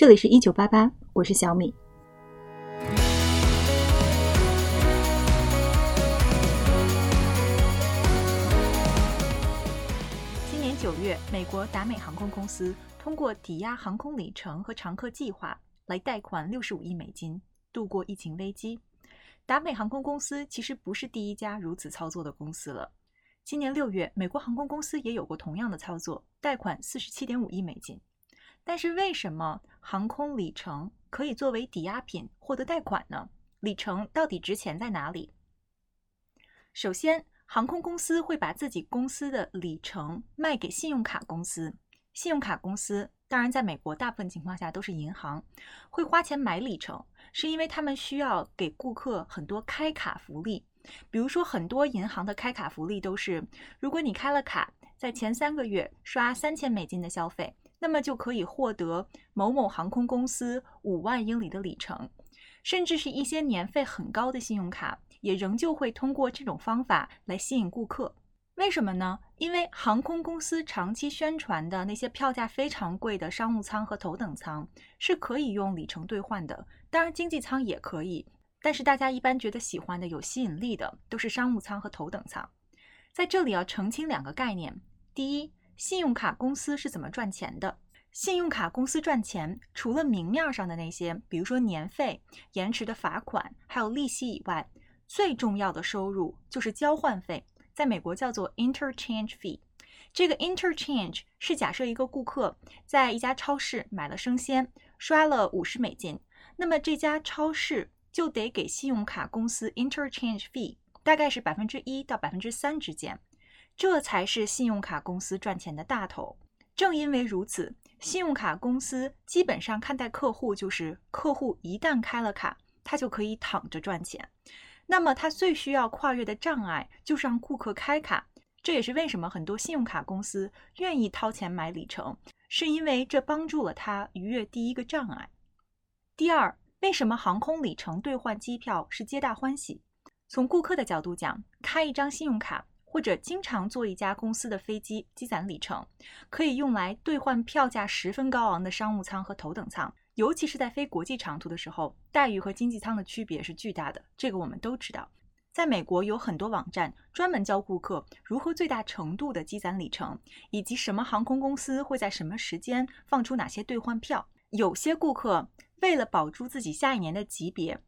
这里是一九八八，我是小米。今年九月，美国达美航空公司通过抵押航空里程和常客计划来贷款六十五亿美金，度过疫情危机。达美航空公司其实不是第一家如此操作的公司了。今年六月，美国航空公司也有过同样的操作，贷款四十七点五亿美金。但是为什么航空里程可以作为抵押品获得贷款呢？里程到底值钱在哪里？首先，航空公司会把自己公司的里程卖给信用卡公司，信用卡公司当然在美国大部分情况下都是银行，会花钱买里程，是因为他们需要给顾客很多开卡福利。比如说，很多银行的开卡福利都是，如果你开了卡，在前三个月刷三千美金的消费，那么就可以获得某某航空公司五万英里的里程，甚至是一些年费很高的信用卡，也仍旧会通过这种方法来吸引顾客。为什么呢？因为航空公司长期宣传的那些票价非常贵的商务舱和头等舱是可以用里程兑换的，当然经济舱也可以。但是大家一般觉得喜欢的、有吸引力的都是商务舱和头等舱。在这里要澄清两个概念：第一，信用卡公司是怎么赚钱的？信用卡公司赚钱，除了明面上的那些，比如说年费、延迟的罚款，还有利息以外，最重要的收入就是交换费，在美国叫做 interchange fee。这个 interchange 是假设一个顾客在一家超市买了生鲜，刷了五十美金，那么这家超市。就得给信用卡公司 interchange fee，大概是百分之一到百分之三之间，这才是信用卡公司赚钱的大头。正因为如此，信用卡公司基本上看待客户就是客户一旦开了卡，他就可以躺着赚钱。那么他最需要跨越的障碍就是让顾客开卡。这也是为什么很多信用卡公司愿意掏钱买里程，是因为这帮助了他逾越第一个障碍。第二。为什么航空里程兑换机票是皆大欢喜？从顾客的角度讲，开一张信用卡或者经常坐一家公司的飞机积攒里程，可以用来兑换票价十分高昂的商务舱和头等舱。尤其是在飞国际长途的时候，待遇和经济舱的区别是巨大的。这个我们都知道。在美国有很多网站专门教顾客如何最大程度的积攒里程，以及什么航空公司会在什么时间放出哪些兑换票。有些顾客。为了保住自己下一年的级别，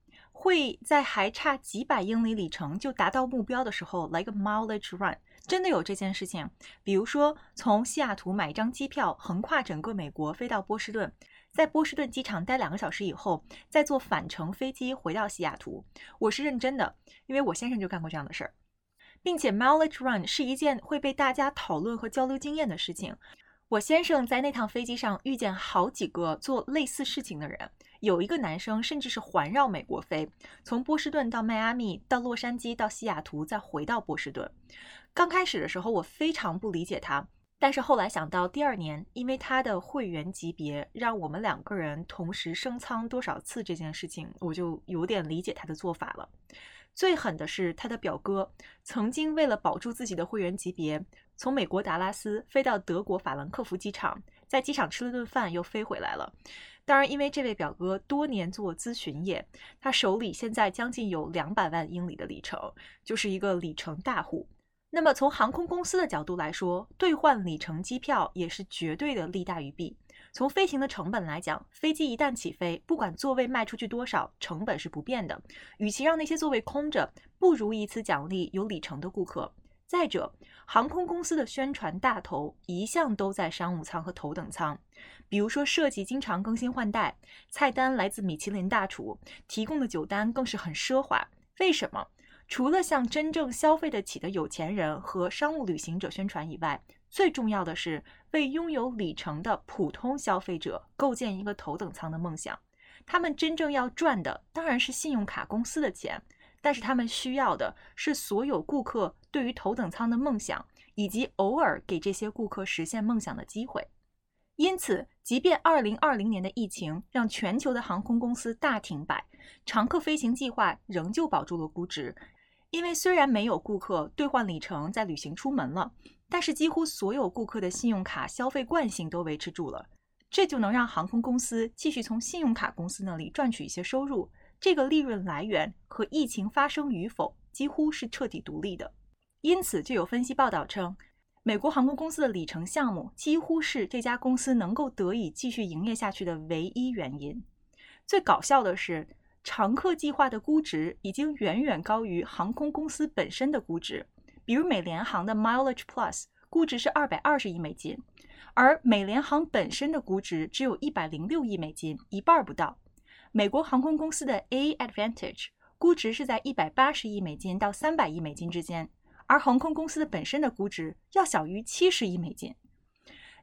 会在还差几百英里里程就达到目标的时候来个 mileage run，真的有这件事情。比如说，从西雅图买一张机票，横跨整个美国飞到波士顿，在波士顿机场待两个小时以后，再坐返程飞机回到西雅图。我是认真的，因为我先生就干过这样的事儿，并且 mileage run 是一件会被大家讨论和交流经验的事情。我先生在那趟飞机上遇见好几个做类似事情的人，有一个男生甚至是环绕美国飞，从波士顿到迈阿密，到洛杉矶，到西雅图，再回到波士顿。刚开始的时候，我非常不理解他，但是后来想到第二年，因为他的会员级别让我们两个人同时升舱多少次这件事情，我就有点理解他的做法了。最狠的是他的表哥，曾经为了保住自己的会员级别。从美国达拉斯飞到德国法兰克福机场，在机场吃了顿饭，又飞回来了。当然，因为这位表哥多年做咨询业，他手里现在将近有两百万英里的里程，就是一个里程大户。那么从航空公司的角度来说，兑换里程机票也是绝对的利大于弊。从飞行的成本来讲，飞机一旦起飞，不管座位卖出去多少，成本是不变的。与其让那些座位空着，不如以此奖励有里程的顾客。再者，航空公司的宣传大头一向都在商务舱和头等舱，比如说设计经常更新换代，菜单来自米其林大厨，提供的酒单更是很奢华。为什么？除了向真正消费得起的有钱人和商务旅行者宣传以外，最重要的是为拥有里程的普通消费者构建一个头等舱的梦想。他们真正要赚的当然是信用卡公司的钱。但是他们需要的是所有顾客对于头等舱的梦想，以及偶尔给这些顾客实现梦想的机会。因此，即便2020年的疫情让全球的航空公司大停摆，常客飞行计划仍旧保住了估值。因为虽然没有顾客兑换里程再旅行出门了，但是几乎所有顾客的信用卡消费惯性都维持住了。这就能让航空公司继续从信用卡公司那里赚取一些收入。这个利润来源和疫情发生与否几乎是彻底独立的。因此，就有分析报道称，美国航空公司的里程项目几乎是这家公司能够得以继续营业下去的唯一原因。最搞笑的是，常客计划的估值已经远远高于航空公司本身的估值。比如美联航的 Mileage Plus 估值是二百二十亿美金。而美联航本身的估值只有一百零六亿美金，一半不到。美国航空公司的 A Advantage 估值是在一百八十亿美金到三百亿美金之间，而航空公司的本身的估值要小于七十亿美金。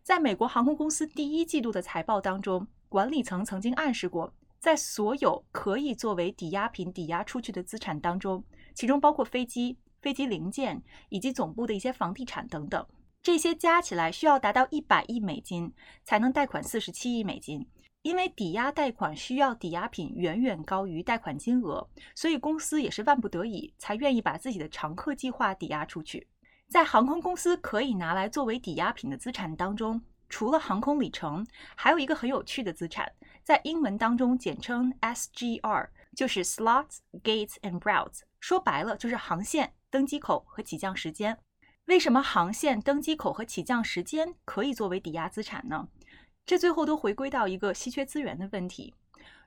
在美国航空公司第一季度的财报当中，管理层曾经暗示过，在所有可以作为抵押品抵押出去的资产当中，其中包括飞机、飞机零件以及总部的一些房地产等等。这些加起来需要达到一百亿美金才能贷款四十七亿美金，因为抵押贷款需要抵押品远远高于贷款金额，所以公司也是万不得已才愿意把自己的常客计划抵押出去。在航空公司可以拿来作为抵押品的资产当中，除了航空里程，还有一个很有趣的资产，在英文当中简称 SGR，就是 Slots, Gates and Routes，说白了就是航线、登机口和起降时间。为什么航线、登机口和起降时间可以作为抵押资产呢？这最后都回归到一个稀缺资源的问题。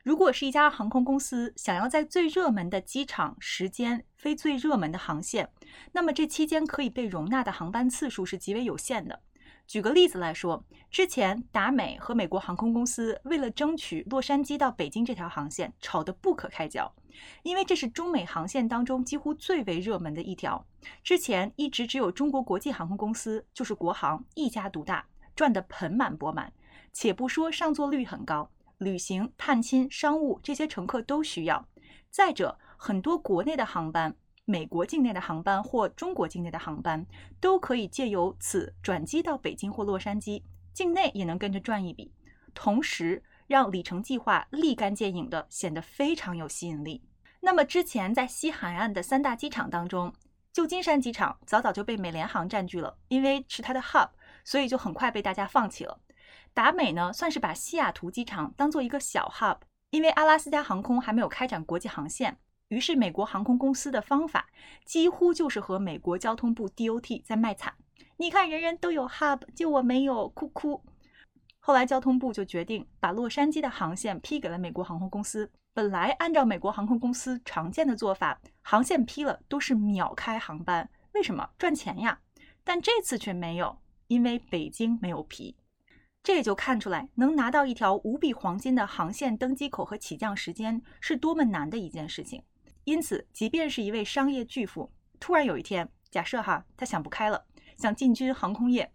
如果是一家航空公司想要在最热门的机场时间飞最热门的航线，那么这期间可以被容纳的航班次数是极为有限的。举个例子来说，之前达美和美国航空公司为了争取洛杉矶到北京这条航线，吵得不可开交，因为这是中美航线当中几乎最为热门的一条。之前一直只有中国国际航空公司，就是国航一家独大，赚得盆满钵满。且不说上座率很高，旅行、探亲、商务这些乘客都需要。再者，很多国内的航班。美国境内的航班或中国境内的航班都可以借由此转机到北京或洛杉矶，境内也能跟着赚一笔，同时让里程计划立竿见影的显得非常有吸引力。那么之前在西海岸的三大机场当中，旧金山机场早早就被美联航占据了，因为是它的 hub，所以就很快被大家放弃了。达美呢，算是把西雅图机场当做一个小 hub，因为阿拉斯加航空还没有开展国际航线。于是，美国航空公司的方法几乎就是和美国交通部 DOT 在卖惨。你看，人人都有 hub，就我没有，哭哭。后来，交通部就决定把洛杉矶的航线批给了美国航空公司。本来按照美国航空公司常见的做法，航线批了都是秒开航班，为什么？赚钱呀。但这次却没有，因为北京没有批。这也就看出来，能拿到一条无比黄金的航线登机口和起降时间是多么难的一件事情。因此，即便是一位商业巨富，突然有一天，假设哈，他想不开了，想进军航空业，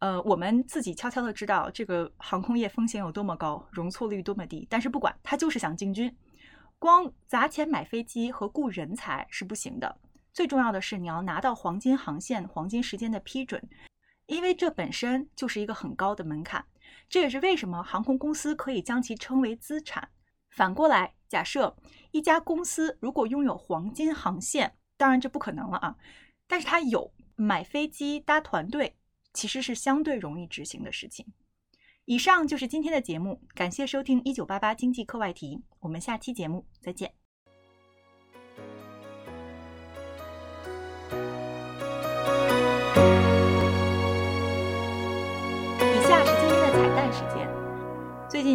呃，我们自己悄悄的知道这个航空业风险有多么高，容错率多么低，但是不管他就是想进军，光砸钱买飞机和雇人才是不行的，最重要的是你要拿到黄金航线、黄金时间的批准，因为这本身就是一个很高的门槛，这也是为什么航空公司可以将其称为资产。反过来，假设一家公司如果拥有黄金航线，当然这不可能了啊，但是它有买飞机搭团队，其实是相对容易执行的事情。以上就是今天的节目，感谢收听《一九八八经济课外题》，我们下期节目再见。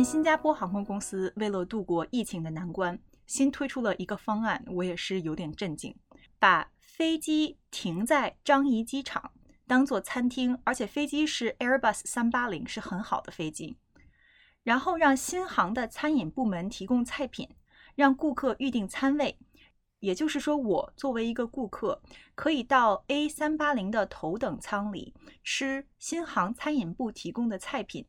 新加坡航空公司为了度过疫情的难关，新推出了一个方案，我也是有点震惊。把飞机停在樟宜机场当做餐厅，而且飞机是 Airbus 三八零，是很好的飞机。然后让新航的餐饮部门提供菜品，让顾客预订餐位。也就是说，我作为一个顾客，可以到 A 三八零的头等舱里吃新航餐饮部提供的菜品。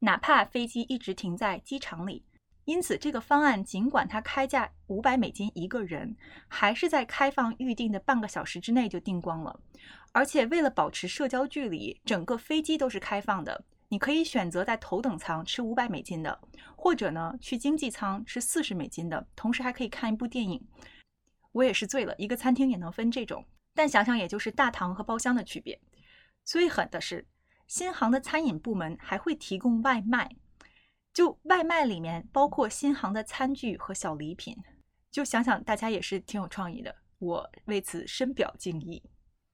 哪怕飞机一直停在机场里，因此这个方案尽管它开价五百美金一个人，还是在开放预订的半个小时之内就订光了。而且为了保持社交距离，整个飞机都是开放的。你可以选择在头等舱吃五百美金的，或者呢去经济舱吃四十美金的，同时还可以看一部电影。我也是醉了，一个餐厅也能分这种，但想想也就是大堂和包厢的区别。最狠的是。新航的餐饮部门还会提供外卖，就外卖里面包括新航的餐具和小礼品，就想想大家也是挺有创意的，我为此深表敬意。